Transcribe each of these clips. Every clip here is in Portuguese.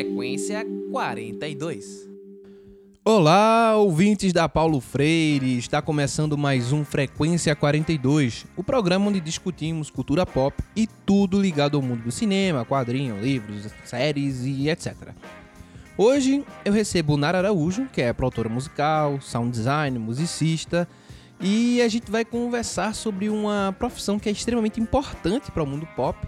Frequência 42. Olá, ouvintes da Paulo Freire! Está começando mais um Frequência 42, o programa onde discutimos cultura pop e tudo ligado ao mundo do cinema, quadrinhos, livros, séries e etc. Hoje eu recebo Nara Araújo, que é produtora musical, sound design, musicista, e a gente vai conversar sobre uma profissão que é extremamente importante para o mundo pop.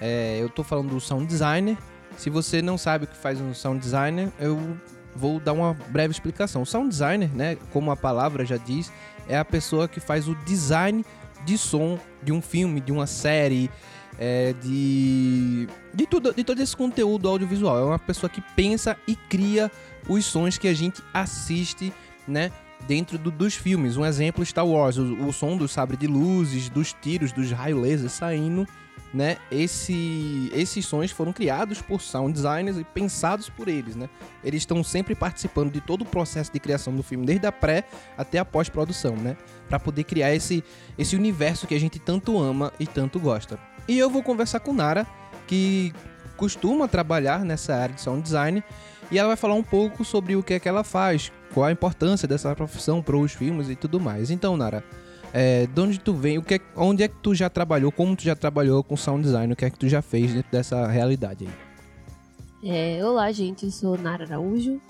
É, eu estou falando do sound designer. Se você não sabe o que faz um sound designer, eu vou dar uma breve explicação. O sound designer, né, como a palavra já diz, é a pessoa que faz o design de som de um filme, de uma série, é, de, de, tudo, de todo esse conteúdo audiovisual. É uma pessoa que pensa e cria os sons que a gente assiste, né? dentro do, dos filmes. Um exemplo, Star Wars, o, o som do sabre de luzes, dos tiros, dos raios laser saindo, né? Esse, esses sons foram criados por sound designers e pensados por eles, né? Eles estão sempre participando de todo o processo de criação do filme, desde a pré até a pós-produção, né? Para poder criar esse, esse universo que a gente tanto ama e tanto gosta. E eu vou conversar com Nara, que costuma trabalhar nessa área de sound design, e ela vai falar um pouco sobre o que é que ela faz, qual a importância dessa profissão para os filmes e tudo mais. Então, Nara, é, de onde tu vem, o que é, onde é que tu já trabalhou, como tu já trabalhou com sound design, o que é que tu já fez dentro dessa realidade aí? É, olá, gente, eu sou Nara Araújo,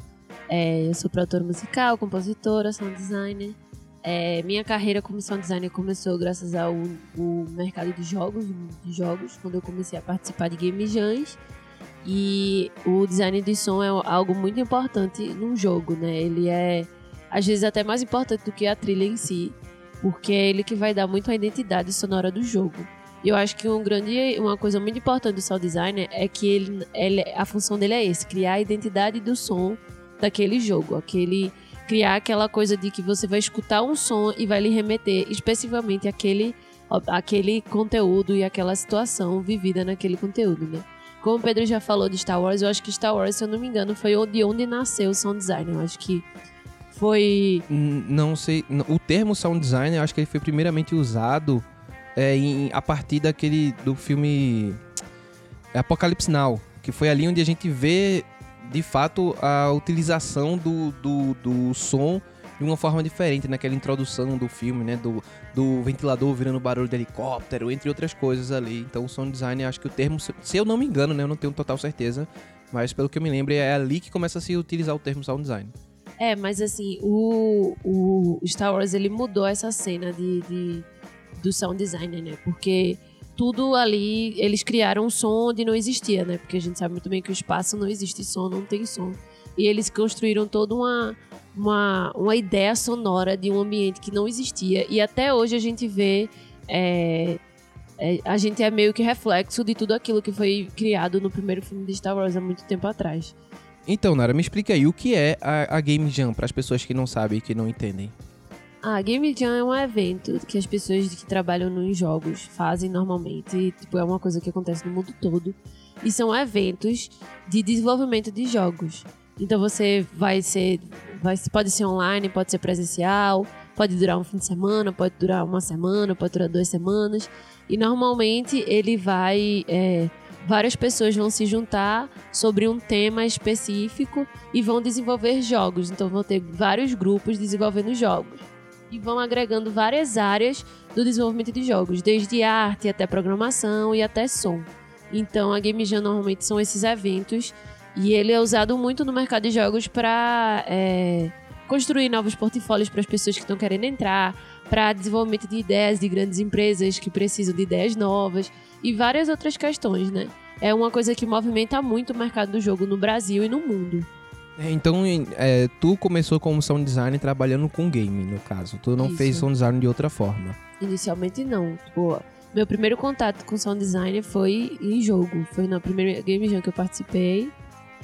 é, eu sou produtora musical, compositora, sound designer. É, minha carreira como sound designer começou graças ao, ao mercado de jogos, de jogos, quando eu comecei a participar de game jams. E o design de som é algo muito importante num jogo, né? Ele é às vezes até mais importante do que a trilha em si, porque é ele que vai dar muito a identidade sonora do jogo. E eu acho que um grande, uma coisa muito importante do sound designer é que ele, ele, a função dele é esse, criar a identidade do som daquele jogo, aquele criar aquela coisa de que você vai escutar um som e vai lhe remeter especificamente aquele aquele conteúdo e aquela situação vivida naquele conteúdo, né? Como o Pedro já falou de Star Wars, eu acho que Star Wars, se eu não me engano, foi de onde nasceu o sound design. Eu acho que foi. Não sei. O termo sound design, eu acho que ele foi primeiramente usado é, em, a partir daquele. do filme Apocalipse Now. Que foi ali onde a gente vê de fato a utilização do, do, do som de uma forma diferente naquela introdução do filme, né? Do, do ventilador virando barulho de helicóptero, entre outras coisas ali. Então, o sound design, acho que o termo, se eu não me engano, né? Eu não tenho total certeza, mas pelo que eu me lembro, é ali que começa a se utilizar o termo sound design. É, mas assim, o, o Star Wars ele mudou essa cena de, de do sound design, né? Porque tudo ali, eles criaram um som onde não existia, né? Porque a gente sabe muito bem que o espaço não existe som, não tem som. E eles construíram toda uma, uma, uma ideia sonora de um ambiente que não existia. E até hoje a gente vê. É, é, a gente é meio que reflexo de tudo aquilo que foi criado no primeiro filme de Star Wars há muito tempo atrás. Então, Nara, me explica aí o que é a, a Game Jam para as pessoas que não sabem e que não entendem. A Game Jam é um evento que as pessoas que trabalham nos jogos fazem normalmente. E, tipo, é uma coisa que acontece no mundo todo. E são eventos de desenvolvimento de jogos. Então você vai ser. Vai, pode ser online, pode ser presencial, pode durar um fim de semana, pode durar uma semana, pode durar duas semanas. E normalmente ele vai. É, várias pessoas vão se juntar sobre um tema específico e vão desenvolver jogos. Então vão ter vários grupos desenvolvendo jogos. E vão agregando várias áreas do desenvolvimento de jogos, desde arte até programação e até som. Então a Game Jam normalmente são esses eventos e ele é usado muito no mercado de jogos para é, construir novos portfólios para as pessoas que estão querendo entrar, para desenvolvimento de ideias de grandes empresas que precisam de ideias novas e várias outras questões, né? É uma coisa que movimenta muito o mercado do jogo no Brasil e no mundo. É, então, é, tu começou como sound design trabalhando com game, no caso. Tu não Isso. fez sound design de outra forma. Inicialmente não. Tipo, meu primeiro contato com sound design foi em jogo. Foi na primeira Game Jam que eu participei.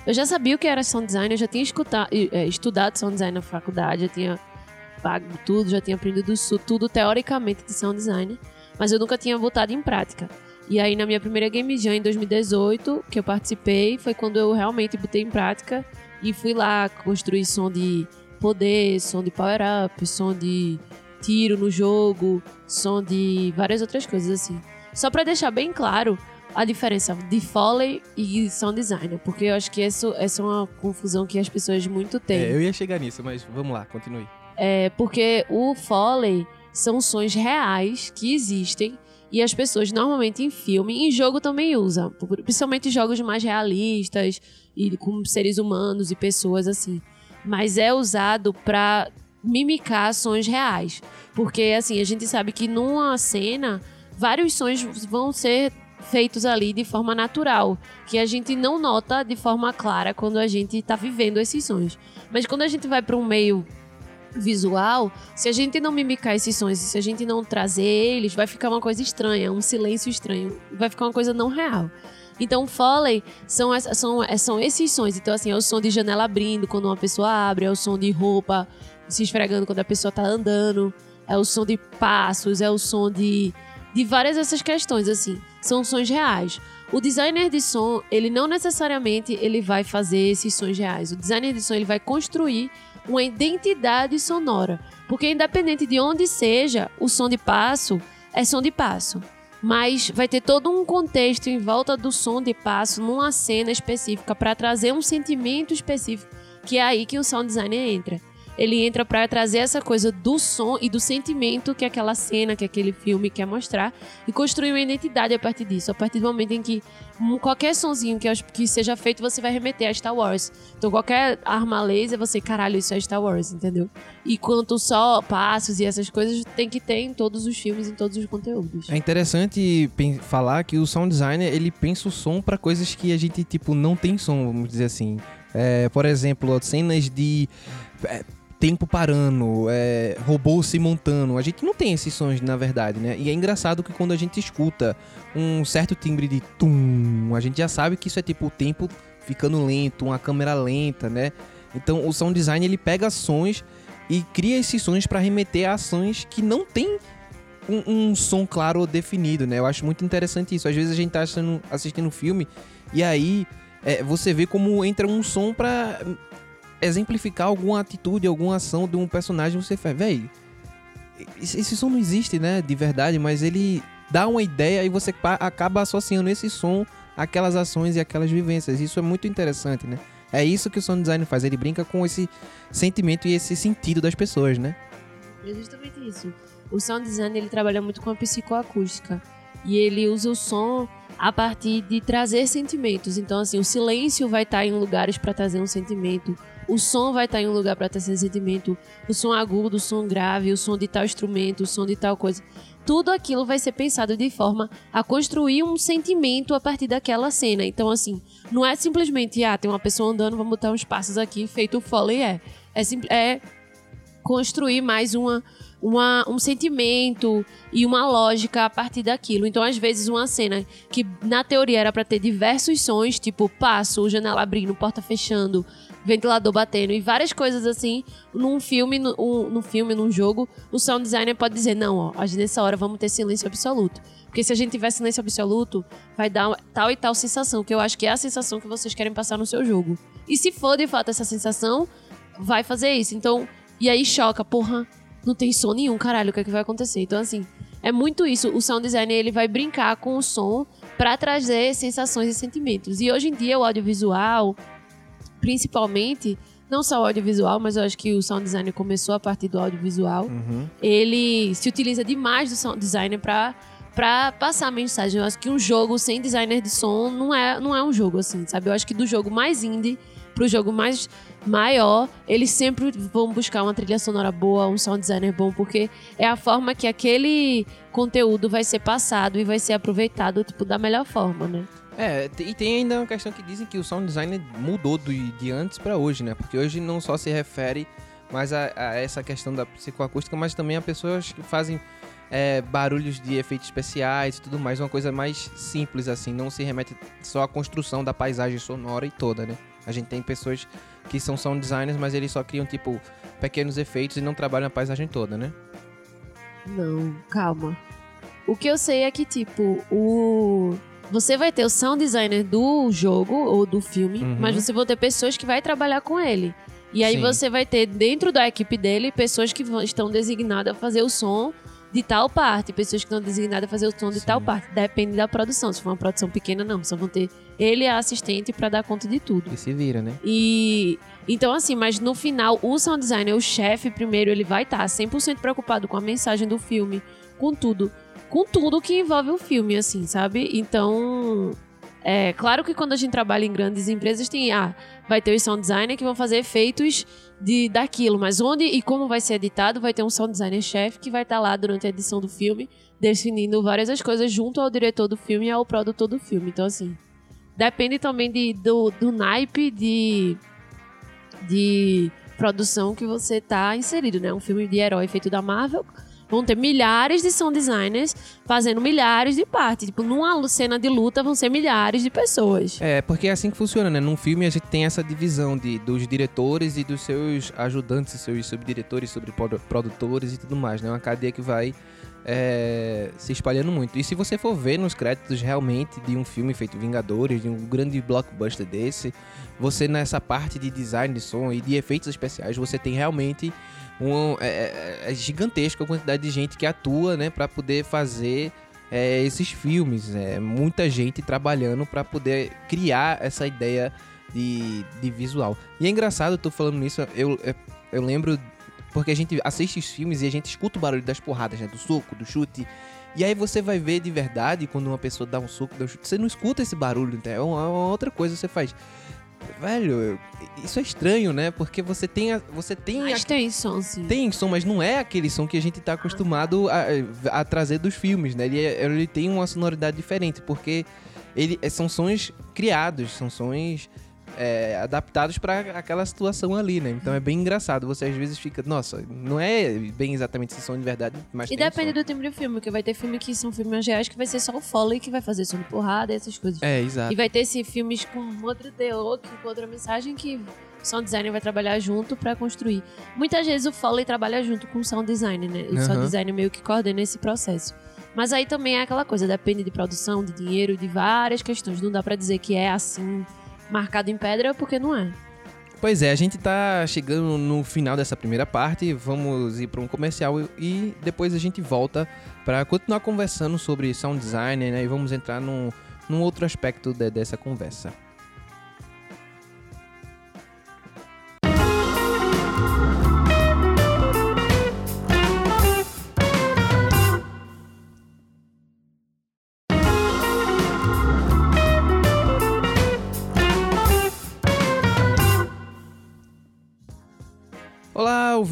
Eu já sabia o que era sound design, eu já tinha escutado, é, estudado sound design na faculdade, já tinha pago tudo, já tinha aprendido tudo teoricamente de sound design, mas eu nunca tinha botado em prática. E aí na minha primeira Game Jam em 2018, que eu participei, foi quando eu realmente botei em prática e fui lá construir som de poder, som de power up, som de tiro no jogo, som de várias outras coisas assim. Só para deixar bem claro, a diferença de Foley e sound designer, porque eu acho que essa, essa é uma confusão que as pessoas muito têm. É, eu ia chegar nisso, mas vamos lá, continue. É, porque o Foley são sons reais que existem e as pessoas normalmente em filme em jogo também usam, principalmente jogos mais realistas e com seres humanos e pessoas assim. Mas é usado para mimicar sons reais, porque assim a gente sabe que numa cena vários sons vão ser feitos ali de forma natural, que a gente não nota de forma clara quando a gente está vivendo esses sons. Mas quando a gente vai para um meio visual, se a gente não mimicar esses sons, se a gente não trazer eles, vai ficar uma coisa estranha, um silêncio estranho, vai ficar uma coisa não real. Então, Foley são, são, são esses sons. Então, assim, é o som de janela abrindo quando uma pessoa abre, é o som de roupa se esfregando quando a pessoa está andando, é o som de passos, é o som de, de várias dessas questões, assim são sons reais. O designer de som, ele não necessariamente ele vai fazer esses sons reais. O designer de som ele vai construir uma identidade sonora, porque independente de onde seja, o som de passo é som de passo. Mas vai ter todo um contexto em volta do som de passo numa cena específica para trazer um sentimento específico, que é aí que o sound designer entra ele entra para trazer essa coisa do som e do sentimento que aquela cena, que aquele filme quer mostrar e construir uma identidade a partir disso. A partir do momento em que qualquer sonzinho que, que seja feito, você vai remeter a Star Wars. Então, qualquer arma laser, você, caralho, isso é Star Wars, entendeu? E quanto só passos e essas coisas tem que ter em todos os filmes, em todos os conteúdos. É interessante falar que o sound designer, ele pensa o som para coisas que a gente, tipo, não tem som, vamos dizer assim. É, por exemplo, cenas de é, tempo parando, é, robô se montando. A gente não tem esses sons, na verdade, né? E é engraçado que quando a gente escuta um certo timbre de tum, a gente já sabe que isso é tipo o tempo ficando lento, uma câmera lenta, né? Então o sound design ele pega sons e cria esses sons para remeter a ações que não tem um, um, som claro ou definido, né? Eu acho muito interessante isso. Às vezes a gente tá assistindo, assistindo um filme e aí é, você vê como entra um som para exemplificar alguma atitude, alguma ação de um personagem, você faz, velho, esse som não existe, né, de verdade, mas ele dá uma ideia e você acaba associando esse som àquelas ações e aquelas vivências. Isso é muito interessante, né? É isso que o sound design faz, ele brinca com esse sentimento e esse sentido das pessoas, né? É justamente isso. O sound design ele trabalha muito com a psicoacústica e ele usa o som a partir de trazer sentimentos. Então, assim, o silêncio vai estar em lugares para trazer um sentimento, o som vai estar em um lugar para ter esse sentimento, o som agudo, o som grave, o som de tal instrumento, o som de tal coisa. Tudo aquilo vai ser pensado de forma a construir um sentimento a partir daquela cena. Então, assim, não é simplesmente, ah, tem uma pessoa andando, vamos botar uns passos aqui, feito o Foley é. É, é construir mais uma, uma, um sentimento e uma lógica a partir daquilo. Então, às vezes, uma cena que na teoria era para ter diversos sons, tipo passo, janela abrindo, porta fechando, ventilador batendo e várias coisas assim. Num filme, no, um, num filme, num jogo, o sound designer pode dizer: não, ó, nessa hora vamos ter silêncio absoluto. Porque se a gente tiver silêncio absoluto, vai dar tal e tal sensação, que eu acho que é a sensação que vocês querem passar no seu jogo. E se for de fato essa sensação, vai fazer isso. Então, e aí choca, porra, não tem som nenhum, caralho, o que é que vai acontecer? Então, assim, é muito isso. O sound designer ele vai brincar com o som para trazer sensações e sentimentos. E hoje em dia o audiovisual, principalmente, não só o audiovisual, mas eu acho que o sound design começou a partir do audiovisual. Uhum. Ele se utiliza demais do sound design para para passar a mensagem. Eu acho que um jogo sem designer de som não é, não é um jogo assim, sabe? Eu acho que do jogo mais indie pro jogo mais maior, eles sempre vão buscar uma trilha sonora boa, um sound designer bom, porque é a forma que aquele conteúdo vai ser passado e vai ser aproveitado tipo da melhor forma, né? É, e tem ainda uma questão que dizem que o sound design mudou do, de antes para hoje, né? Porque hoje não só se refere mais a, a, essa questão da psicoacústica, mas também a pessoas que fazem é, barulhos de efeitos especiais e tudo mais, uma coisa mais simples assim, não se remete só à construção da paisagem sonora e toda, né? A gente tem pessoas que são sound designers, mas eles só criam tipo pequenos efeitos e não trabalham a paisagem toda, né? Não, calma. O que eu sei é que tipo o você vai ter o sound designer do jogo ou do filme, uhum. mas você vai ter pessoas que vai trabalhar com ele. E aí Sim. você vai ter dentro da equipe dele pessoas que estão designadas a fazer o som de tal parte, pessoas que estão designadas a fazer o som de Sim. tal parte. Depende da produção. Se for uma produção pequena, não. Só vão ter ele e a assistente pra dar conta de tudo. E se vira, né? E então assim, mas no final o sound designer, o chefe primeiro, ele vai estar 100% preocupado com a mensagem do filme, com tudo, com tudo que envolve o filme assim, sabe? Então, é claro que quando a gente trabalha em grandes empresas tem ah, vai ter os sound designer que vão fazer efeitos de daquilo, mas onde e como vai ser editado, vai ter um sound designer chefe que vai estar lá durante a edição do filme, definindo várias as coisas junto ao diretor do filme e ao produtor do filme. Então assim, depende também de, do, do naipe de, de produção que você tá inserido, né? Um filme de herói feito da Marvel. Vão ter milhares de sound designers fazendo milhares de partes. Tipo, numa cena de luta vão ser milhares de pessoas. É, porque é assim que funciona, né? Num filme a gente tem essa divisão de, dos diretores e dos seus ajudantes, seus subdiretores, sobre produtores e tudo mais, né? Uma cadeia que vai é, se espalhando muito. E se você for ver nos créditos realmente de um filme feito Vingadores, de um grande blockbuster desse, você nessa parte de design de som e de efeitos especiais, você tem realmente um, é, é, é gigantesca a quantidade de gente que atua, né, para poder fazer é, esses filmes. É, muita gente trabalhando para poder criar essa ideia de, de visual. E é engraçado, eu tô falando nisso, eu, eu, eu lembro porque a gente assiste os filmes e a gente escuta o barulho das porradas, né? Do soco, do chute. E aí você vai ver de verdade quando uma pessoa dá um soco, dá um chute. Você não escuta esse barulho, então é é uma outra coisa que você faz. Velho, isso é estranho, né? Porque você tem a, você tem Mas a- tem som, sim. tem som, mas não é aquele som que a gente tá acostumado a, a trazer dos filmes, né? Ele, é- ele tem uma sonoridade diferente, porque ele são sons criados, são sons é, adaptados para aquela situação ali, né? Então é bem engraçado. Você às vezes fica, nossa, não é bem exatamente esse som de verdade, mas E depende som. do tempo do filme, porque vai ter filme que são filmes reais que vai ser só o Foley que vai fazer som de porrada e essas coisas. É, exato. E vai ter esse filmes com outro teor, com outra mensagem que o sound designer vai trabalhar junto pra construir. Muitas vezes o Foley trabalha junto com o sound designer, né? O sound Aham. designer meio que coordena esse processo. Mas aí também é aquela coisa, depende de produção, de dinheiro, de várias questões. Não dá pra dizer que é assim, marcado em pedra, porque não é. Pois é, a gente tá chegando no final dessa primeira parte, vamos ir para um comercial e- depois a gente volta para continuar conversando sobre sound design, né? E vamos entrar num, num outro aspecto de- dessa conversa.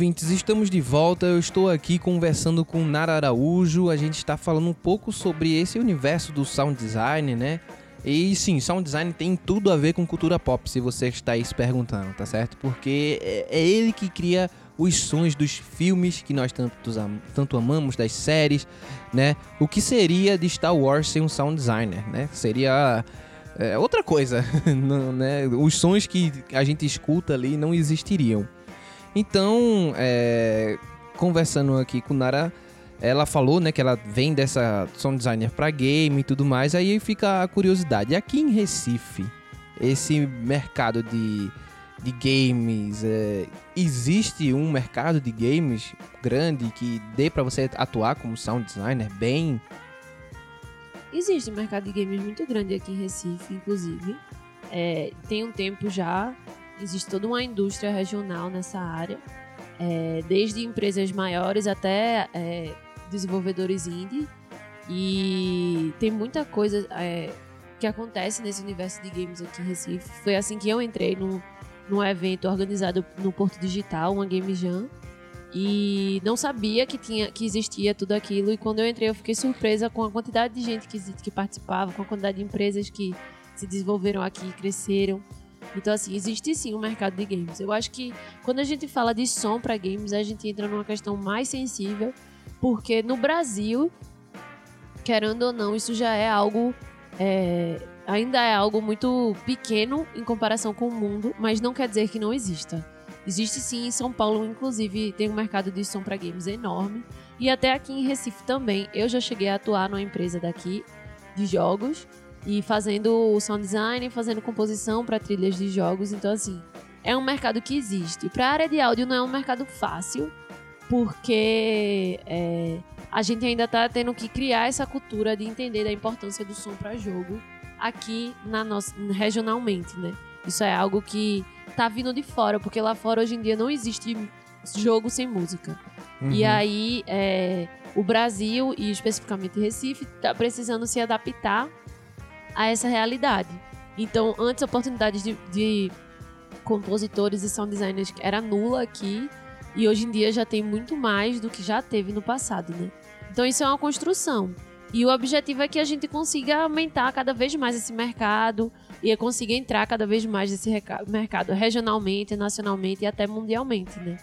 Ouvintes, estamos de volta. Eu estou aqui conversando com Nara Araújo. A gente está falando um pouco sobre esse universo do sound design, né? E sim, sound design tem tudo a ver com cultura pop, se você está aí se perguntando, tá certo? Porque é, é ele que cria os sons dos filmes que nós tanto, tanto amamos, das séries, né? O que seria de Star Wars sem um sound designer, né? Seria é, outra coisa, não, né? Os sons que a gente escuta ali não existiriam. Então, é, conversando aqui com Nara, ela falou, né, que ela vem dessa sound designer pra game e tudo mais, aí fica a curiosidade. Aqui em Recife, esse mercado de, de games, é, existe um mercado de games grande que dê pra você atuar como sound designer bem? Existe um mercado de games muito grande aqui em Recife, inclusive. É, tem um tempo já, existe toda uma indústria regional nessa área, é, desde empresas maiores até é, desenvolvedores indie. E tem muita coisa é, que acontece nesse universo de games aqui em Recife. Foi assim que eu entrei num, num evento organizado no Porto Digital, uma Game Jam. E não sabia que, tinha, que existia tudo aquilo. E quando eu entrei, eu fiquei surpresa com a quantidade de gente que, que participava, com a quantidade de empresas que se desenvolveram aqui, cresceram. Então, assim, existe sim um mercado de games. Eu acho que quando a gente fala de som para games, a gente entra numa questão mais sensível, porque no Brasil, querendo ou não, isso já é algo. é, ainda é algo muito pequeno em comparação com o mundo, mas não quer dizer que não exista. Existe sim em São Paulo, inclusive, tem um mercado de som para games enorme. E até aqui em Recife também. Eu já cheguei a atuar numa empresa daqui de jogos e fazendo sound design, fazendo composição para trilhas de jogos. Então, assim, é um mercado que existe. Para a área de áudio não é um mercado fácil, porque é, a gente ainda tá tendo que criar essa cultura de entender da importância do som para jogo aqui na nossa regionalmente, né? Isso é algo que tá vindo de fora, porque lá fora hoje em dia não existe jogo sem música. E Uhum. aí é, o Brasil e especificamente Recife tá precisando se adaptar a essa realidade. Então, antes a de, de compositores e sound designers era nula aqui e hoje em dia já tem muito mais do que já teve no passado, né? Então isso é uma construção. E o objetivo é que a gente consiga aumentar cada vez mais esse mercado e consiga entrar cada vez mais nesse mercado regionalmente, nacionalmente e até mundialmente, né?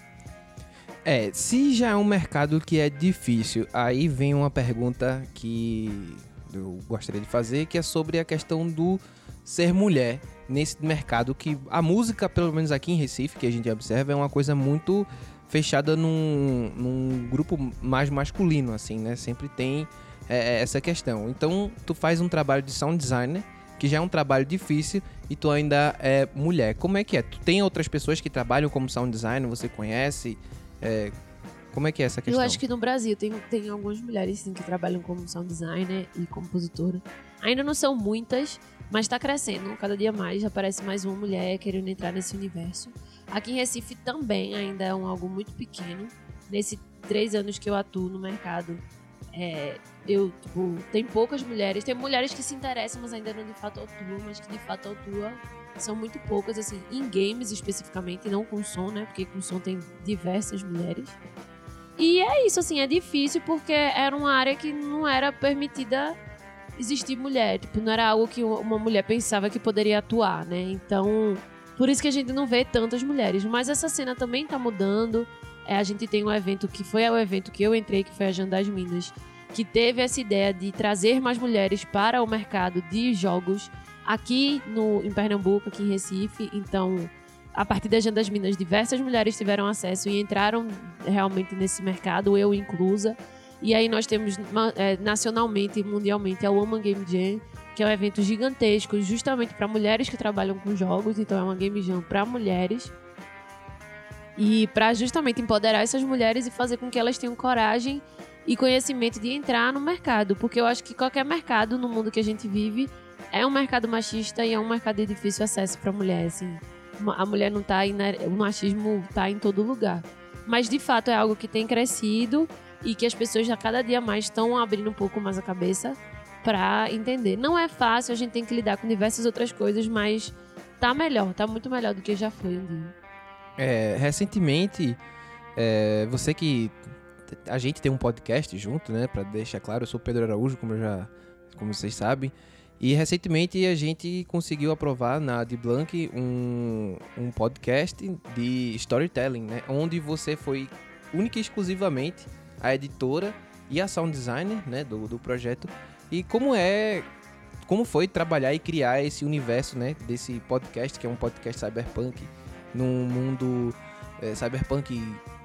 É, se já é um mercado que é difícil, aí vem uma pergunta que eu gostaria de fazer, que é sobre a questão do ser mulher nesse mercado que a música, pelo menos aqui em Recife, que a gente observa, é uma coisa muito fechada num, num grupo mais masculino, assim, né? Sempre tem é, essa questão. Então, tu faz um trabalho de sound designer, que já é um trabalho difícil, e tu ainda é mulher. Como é que é? Tu tem outras pessoas que trabalham como sound designer, você conhece? É, como é que é essa questão? Eu acho que no Brasil tem, tem algumas mulheres sim que trabalham como sound designer e compositora. Ainda não são muitas, mas está crescendo. Cada dia mais aparece mais uma mulher querendo entrar nesse universo. Aqui em Recife também ainda é um algo muito pequeno. Nesses três anos que eu atuo no mercado, é, eu tipo, tem poucas mulheres. Tem mulheres que se interessam, mas ainda não de fato atuam, mas que de fato atuam são muito poucas, assim, em games especificamente, não com som, né? Porque com som tem diversas mulheres. E é isso, assim, é difícil porque era uma área que não era permitida existir mulher. Tipo, não era algo que uma mulher pensava que poderia atuar, né? Então, por isso que a gente não vê tantas mulheres. Mas essa cena também tá mudando. É, a gente tem um evento que foi o evento que eu entrei, que foi a Janda das Minas, que teve essa ideia de trazer mais mulheres para o mercado de jogos aqui no, em Pernambuco, aqui em Recife. Então, a partir da Agenda das Minas, diversas mulheres tiveram acesso e entraram realmente nesse mercado, eu inclusa. E aí nós temos é, nacionalmente e mundialmente a Woman Game Jam, que é um evento gigantesco justamente para mulheres que trabalham com jogos. Então é uma Game Jam para mulheres. E para justamente empoderar essas mulheres e fazer com que elas tenham coragem e conhecimento de entrar no mercado. Porque eu acho que qualquer mercado no mundo que a gente vive é um mercado machista e é um mercado de difícil acesso para mulher, assim. A mulher não tá o machismo tá em todo lugar. Mas de fato é algo que tem crescido e que as pessoas a cada dia mais estão abrindo um pouco mais a cabeça para entender. Não é fácil, a gente tem que lidar com diversas outras coisas, mas tá melhor, tá muito melhor do que já foi um dia. É, recentemente, é, você que. A gente tem um podcast junto, né? Pra deixar claro, eu sou Pedro Araújo, como, já, como vocês sabem. E recentemente a gente conseguiu aprovar na Blanc um, um podcast de storytelling, né? Onde você foi única e exclusivamente a editora e a sound designer, né? Do, do projeto. E como é. Como foi trabalhar e criar esse universo, né? Desse podcast, que é um podcast cyberpunk num mundo é, cyberpunk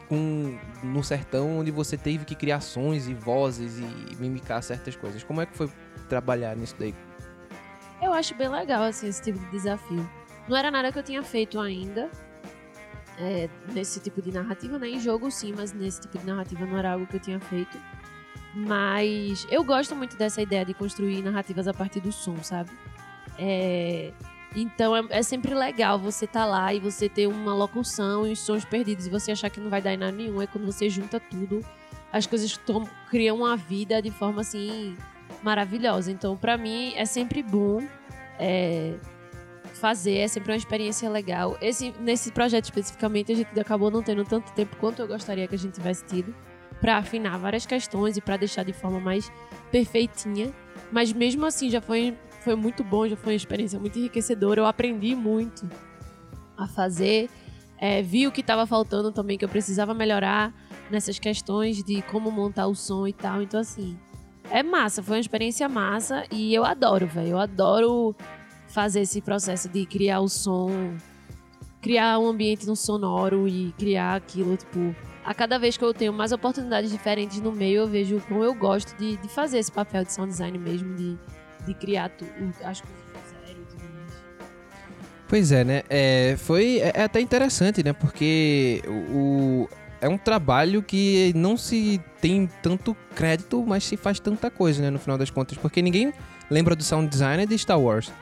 com, no sertão onde você teve que criar sons e vozes e mimicar certas coisas. Como é que foi trabalhar nisso daí? Eu acho bem legal, assim, esse tipo de desafio. Não era nada que eu tinha feito ainda. é, nesse tipo de narrativa, né? Em jogo sim, mas nesse tipo de narrativa não era algo que eu tinha feito. Mas eu gosto muito dessa ideia de construir narrativas a partir do som, sabe? É, então é, é sempre legal você estar lá e você ter uma locução e os sons perdidos e você achar que não vai dar em nada nenhum. É quando você junta tudo, as coisas criam uma vida de forma assim maravilhosa. Então, pra mim, é sempre bom é, fazer, é sempre uma experiência legal. Esse, nesse projeto especificamente, a gente acabou não tendo tanto tempo quanto eu gostaria que a gente tivesse tido pra afinar várias questões e pra deixar de forma mais perfeitinha. Mas mesmo assim, já foi, foi muito bom, já foi uma experiência muito enriquecedora. Eu aprendi muito a fazer. É, vi o que estava faltando também, que eu precisava melhorar nessas questões de como montar o som e tal. Então, assim, é massa, foi uma experiência massa e eu adoro, velho. Eu adoro fazer esse processo de criar o som, criar um ambiente no sonoro e criar aquilo, tipo. A cada vez que eu tenho mais oportunidades diferentes no meio, eu vejo como eu gosto de, de fazer esse papel de sound design mesmo, de, de criar tu, as coisas. Pois é, né? É, foi é, é até interessante, né? Porque o- é um trabalho que não se tem tanto crédito, mas se faz tanta coisa, né, no final das contas. Porque ninguém lembra do sound designer de Star Wars,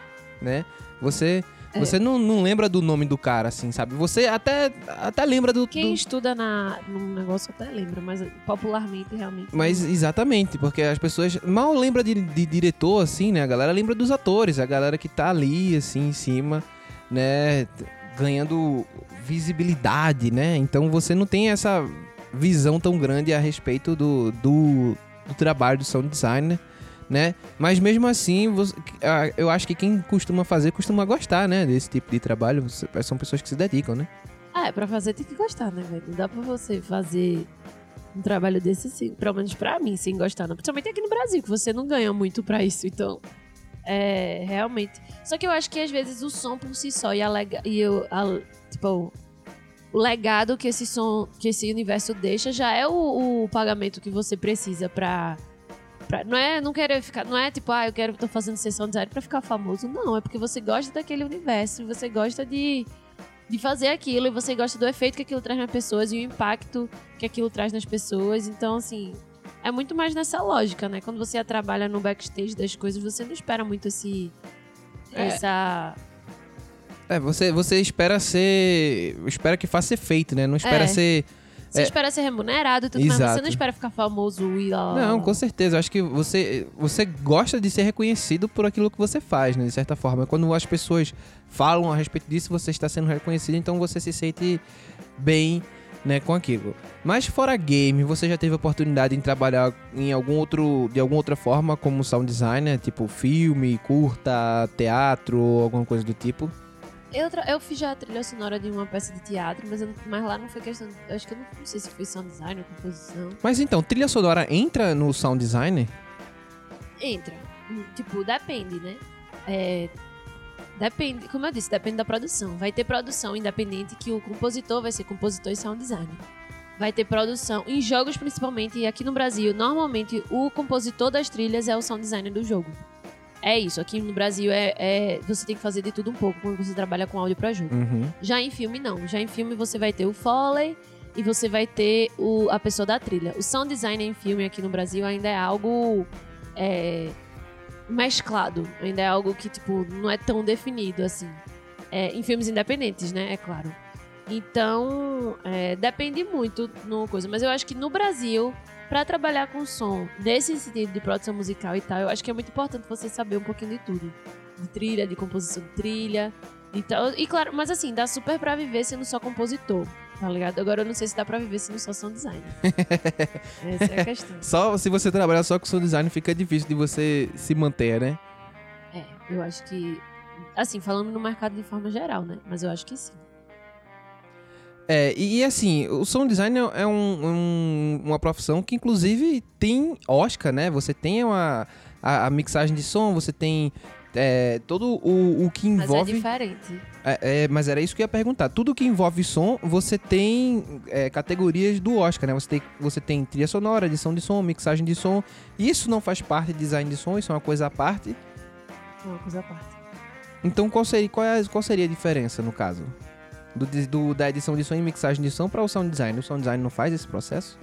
né? Você, É. você não, não lembra do nome do cara, assim, sabe? Você até, até lembra do... Quem do- estuda na, num negócio até lembra, mas popularmente realmente. Mas exatamente, porque as pessoas mal lembram de, de diretor, assim, né? A galera lembra dos atores, a galera que tá ali, assim, em cima, né? Ganhando visibilidade, né? Então você não tem essa visão tão grande a respeito do, do, do trabalho do sound designer, né? Mas mesmo assim, eu acho que quem costuma fazer costuma gostar, né? Desse tipo de trabalho. São pessoas que se dedicam, né? Ah, é, pra fazer tem que gostar, né, velho? Não dá pra você fazer um trabalho desse, sim, pelo menos pra mim, sem gostar. Não. Principalmente aqui no Brasil, que você não ganha muito pra isso, então. É, realmente. Só que eu acho que às vezes o som por si só e a, lega, e o, a- tipo, o legado que esse som, que esse universo deixa já é o, o pagamento que você precisa pra. pra- não é não querer ficar. Não é tipo, ah, eu quero, tô fazendo sessão de pra ficar famoso. Não, é porque você gosta daquele universo, você gosta de de fazer aquilo e você gosta do efeito que aquilo traz nas pessoas e o impacto que aquilo traz nas pessoas. Então, assim, é muito mais nessa lógica, né? Quando você trabalha no backstage das coisas, você não espera muito esse. É. Essa. É, você, você espera ser. Espera que faça efeito, né? Não espera É. ser. Você É. espera ser remunerado e tudo mais, mas você Exato. não espera ficar famoso e lá. Não, com certeza. Eu acho que você, você gosta de ser reconhecido por aquilo que você faz, né? De certa forma. Quando as pessoas falam a respeito disso, você está sendo reconhecido, então você se sente bem, né, com aquilo. Mas fora game, você já teve oportunidade de trabalhar em algum outro, de alguma outra forma como sound designer, tipo filme, curta, teatro, alguma coisa do tipo? Eu, eu fiz já a trilha sonora de uma peça de teatro, mas, eu mas lá não foi questão. Eu acho que eu não, não sei se foi sound design ou composição. Mas então, trilha sonora entra no sound designer? Entra. Tipo, depende, né? É, depende, como eu disse, depende da produção. Vai ter produção independente que o compositor vai ser compositor e sound designer. Vai ter produção em jogos principalmente e aqui no Brasil, normalmente o compositor das trilhas é o sound designer do jogo. É isso, aqui no Brasil é, é- você tem que fazer de tudo um pouco quando você trabalha com áudio pra jogo. Uhum. Já em filme, não. Já em filme você vai ter o Foley e você vai ter o, a pessoa da trilha. O sound design em filme aqui no Brasil ainda é algo é, mesclado. Ainda é algo que, tipo, não é tão definido assim. É, em filmes independentes, né? É claro. Então, é, depende muito no coisa. Mas eu acho que no Brasil, pra trabalhar com som, nesse sentido de produção musical e tal, eu acho que é muito importante você saber um pouquinho de tudo. De trilha, de composição de trilha. Então, e claro, mas assim, dá super pra viver sendo só compositor, tá ligado? Agora eu não sei se dá pra viver sendo só sound designer. Essa é a questão. Só se você trabalhar só com sound design fica difícil de você se manter, né? É, eu acho que. Assim, falando no mercado de forma geral, né? Mas eu acho que sim. É, e, e assim, o sound design é um- um- uma profissão que inclusive tem Oscar, né? Você tem uma, a, a mixagem de som, você tem é, todo o, o que Mas é envolve. diferente. É, é, mas era isso que eu ia perguntar. Tudo que envolve som, você tem é, categorias do Oscar, né? Você tem, você tem trilha sonora, edição de som, mixagem de som. Isso não faz parte de design de som, isso é uma coisa à parte. É uma coisa à parte. Então qual seria, qual, é, qual seria a diferença no caso? Do, do- da edição de som e mixagem de som para o sound design. O sound design não faz esse processo?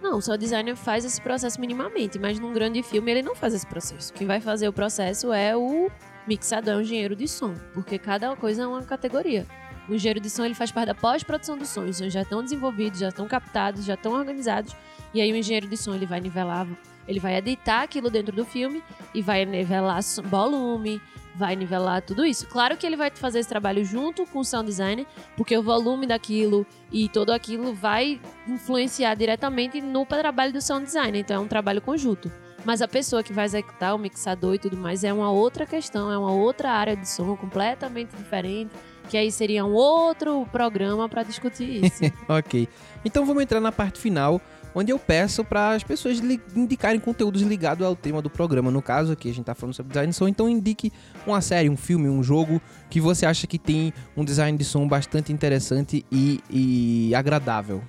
Não, o sound designer faz esse processo minimamente, mas num grande filme ele não faz esse processo. Quem vai fazer o processo é o mixador, o engenheiro de som, porque cada coisa é uma categoria. O engenheiro de som ele faz parte da pós-produção do som. Os sons já estão desenvolvidos, já estão captados, já estão organizados. E aí o engenheiro de som ele vai nivelar, ele vai editar aquilo dentro do filme e vai nivelar volume, vai nivelar tudo isso. Claro que ele vai fazer esse trabalho junto com o sound designer, porque o volume daquilo e todo aquilo vai influenciar diretamente no trabalho do sound designer. Então é um trabalho conjunto. Mas a pessoa que vai executar o mixador e tudo mais é uma outra questão, é uma outra área de som completamente diferente, que aí seria um outro programa para discutir isso. Ok. Então vamos entrar na parte final, onde eu peço para as pessoas indicarem conteúdos ligados ao tema do programa. No caso aqui, a gente tá falando sobre design de som, então indique uma série, um filme, um jogo que você acha que tem um design de som bastante interessante e, e agradável.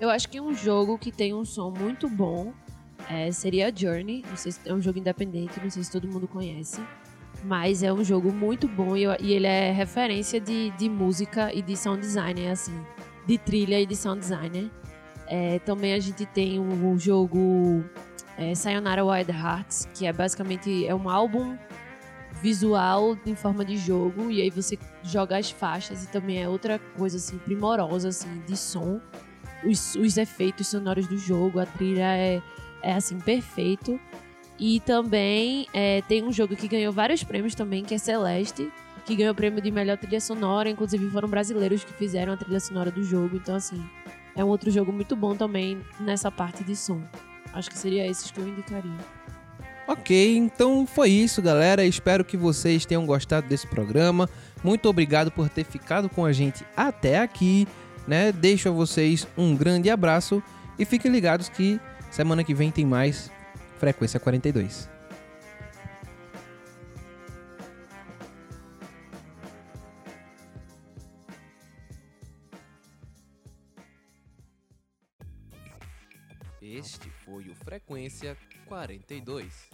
Eu acho que um jogo que tem um som muito bom é, seria Journey. Não sei se é um jogo independente, não sei se todo mundo conhece. Mas é um jogo muito bom e, e ele é referência de, de música e de sound design, é assim. de trilha e de sound designer. É, também a gente tem o, jogo é, Sayonara Wild Hearts, que é basicamente é um álbum visual em forma de jogo e aí você joga as faixas e também é outra coisa assim primorosa assim de som. Os, os efeitos sonoros do jogo a trilha é, é assim perfeito. E também é, tem um jogo que ganhou vários prêmios também que é Celeste que ganhou o prêmio de melhor trilha sonora inclusive foram brasileiros que fizeram a trilha sonora do jogo então assim é um outro jogo muito bom também nessa parte de som acho que seria esses que eu indicaria Ok, então foi isso, galera. Espero que vocês tenham gostado desse programa. Muito obrigado por ter ficado com a gente até aqui. Né? Deixo a vocês um grande abraço e fiquem ligados que semana que vem tem mais Frequência 42. Frequência 42.